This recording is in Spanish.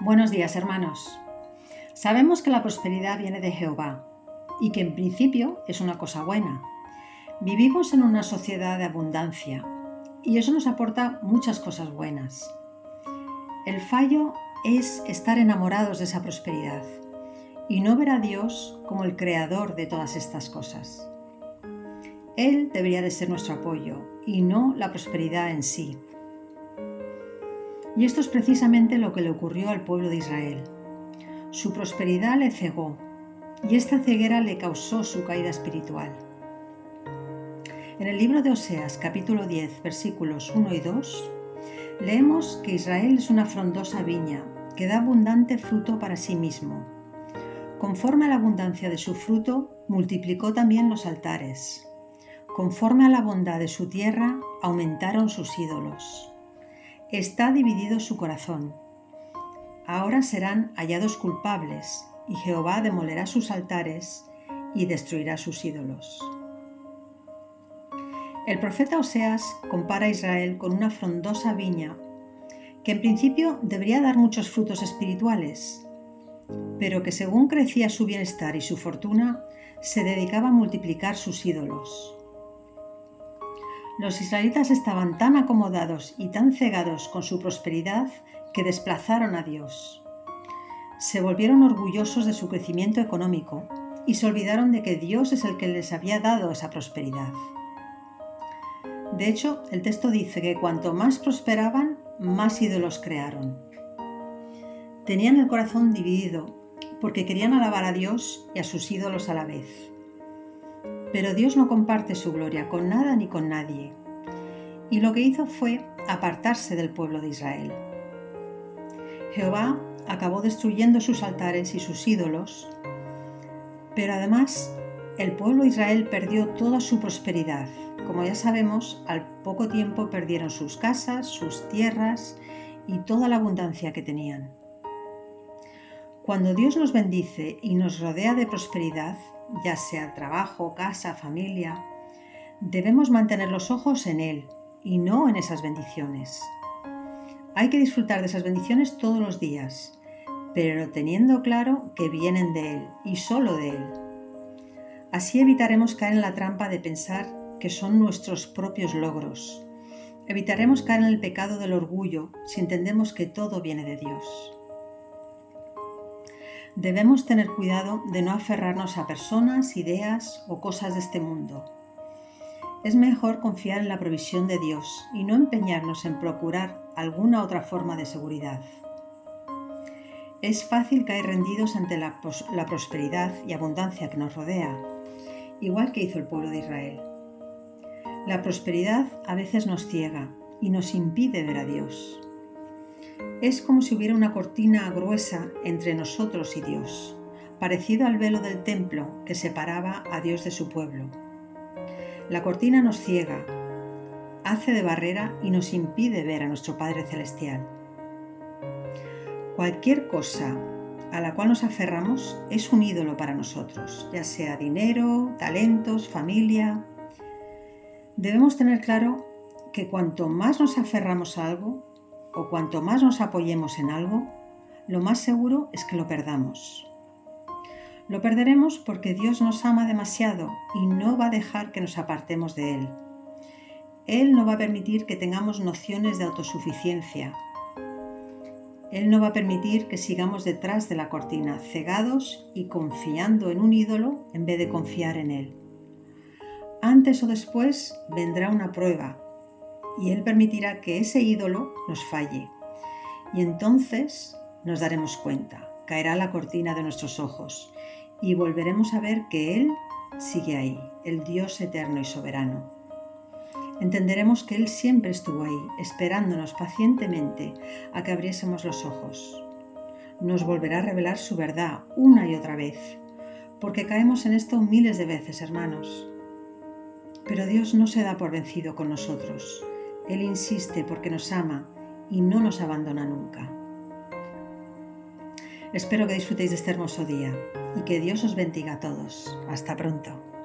Buenos días, hermanos. Sabemos que la prosperidad viene de Jehová y que en principio es una cosa buena. Vivimos en una sociedad de abundancia y eso nos aporta muchas cosas buenas. El fallo es estar enamorados de esa prosperidad y no ver a Dios como el creador de todas estas cosas. Él debería de ser nuestro apoyo y no la prosperidad en sí. Y esto es precisamente lo que le ocurrió al pueblo de Israel. Su prosperidad le cegó y esta ceguera le causó su caída espiritual. En el libro de Oseas capítulo 10 versículos 1 y 2 leemos que Israel es una frondosa viña que da abundante fruto para sí mismo. Conforme a la abundancia de su fruto, multiplicó también los altares. Conforme a la bondad de su tierra, aumentaron sus ídolos. Está dividido su corazón. Ahora serán hallados culpables, y Jehová demolerá sus altares y destruirá sus ídolos. El profeta Oseas compara a Israel con una frondosa viña que en principio debería dar muchos frutos espirituales, pero que según crecía su bienestar y su fortuna, se dedicaba a multiplicar sus ídolos. Los israelitas estaban tan acomodados y tan cegados con su prosperidad que desplazaron a Dios. Se volvieron orgullosos de su crecimiento económico y se olvidaron de que Dios es el que les había dado esa prosperidad. De hecho, el texto dice que cuanto más prosperaban, más ídolos crearon. Tenían el corazón dividido porque querían alabar a Dios y a sus ídolos a la vez. Pero Dios no comparte su gloria con nada ni con nadie. Y lo que hizo fue apartarse del pueblo de Israel. Jehová acabó destruyendo sus altares y sus ídolos, pero además el pueblo de Israel perdió toda su prosperidad. Como ya sabemos, al poco tiempo perdieron sus casas, sus tierras y toda la abundancia que tenían. Cuando Dios nos bendice y nos rodea de prosperidad, ya sea trabajo, casa, familia, debemos mantener los ojos en Él y no en esas bendiciones. Hay que disfrutar de esas bendiciones todos los días, pero teniendo claro que vienen de Él y solo de Él. Así evitaremos caer en la trampa de pensar que son nuestros propios logros. Evitaremos caer en el pecado del orgullo si entendemos que todo viene de Dios debemos tener cuidado de no aferrarnos a personas, ideas o cosas de este mundo. Es mejor confiar en la provisión de Dios y no empeñarnos en procurar alguna otra forma de seguridad. Es fácil caer rendidos ante la, prosperidad y abundancia que nos rodea, igual que hizo el pueblo de Israel. La prosperidad a veces nos ciega y nos impide ver a Dios. Es como si hubiera una cortina gruesa entre nosotros y Dios, parecido al velo del templo que separaba a Dios de su pueblo. La cortina nos ciega, hace de barrera y nos impide ver a nuestro Padre Celestial. Cualquier cosa a la cual nos aferramos es un ídolo para nosotros, ya sea dinero, talentos, familia. Debemos tener claro que cuanto más nos aferramos a algo, o cuanto más nos apoyemos en algo, lo más seguro es que lo perdamos. Lo perderemos porque Dios nos ama demasiado y no va a dejar que nos apartemos de Él. Él no va a permitir que tengamos nociones de autosuficiencia. Él no va a permitir que sigamos detrás de la cortina, cegados y confiando en un ídolo en vez de confiar en Él. Antes o después vendrá una prueba y Él permitirá que ese ídolo nos falle. Y entonces nos daremos cuenta, caerá la cortina de nuestros ojos y volveremos a ver que Él sigue ahí, el Dios eterno y soberano. Entenderemos que Él siempre estuvo ahí, esperándonos pacientemente a que abriésemos los ojos. Nos volverá a revelar su verdad una y otra vez, porque caemos en esto miles de veces, hermanos. Pero Dios no se da por vencido con nosotros. Él insiste porque nos ama y no nos abandona nunca. Espero que disfrutéis de este hermoso día y que Dios os bendiga a todos. Hasta pronto.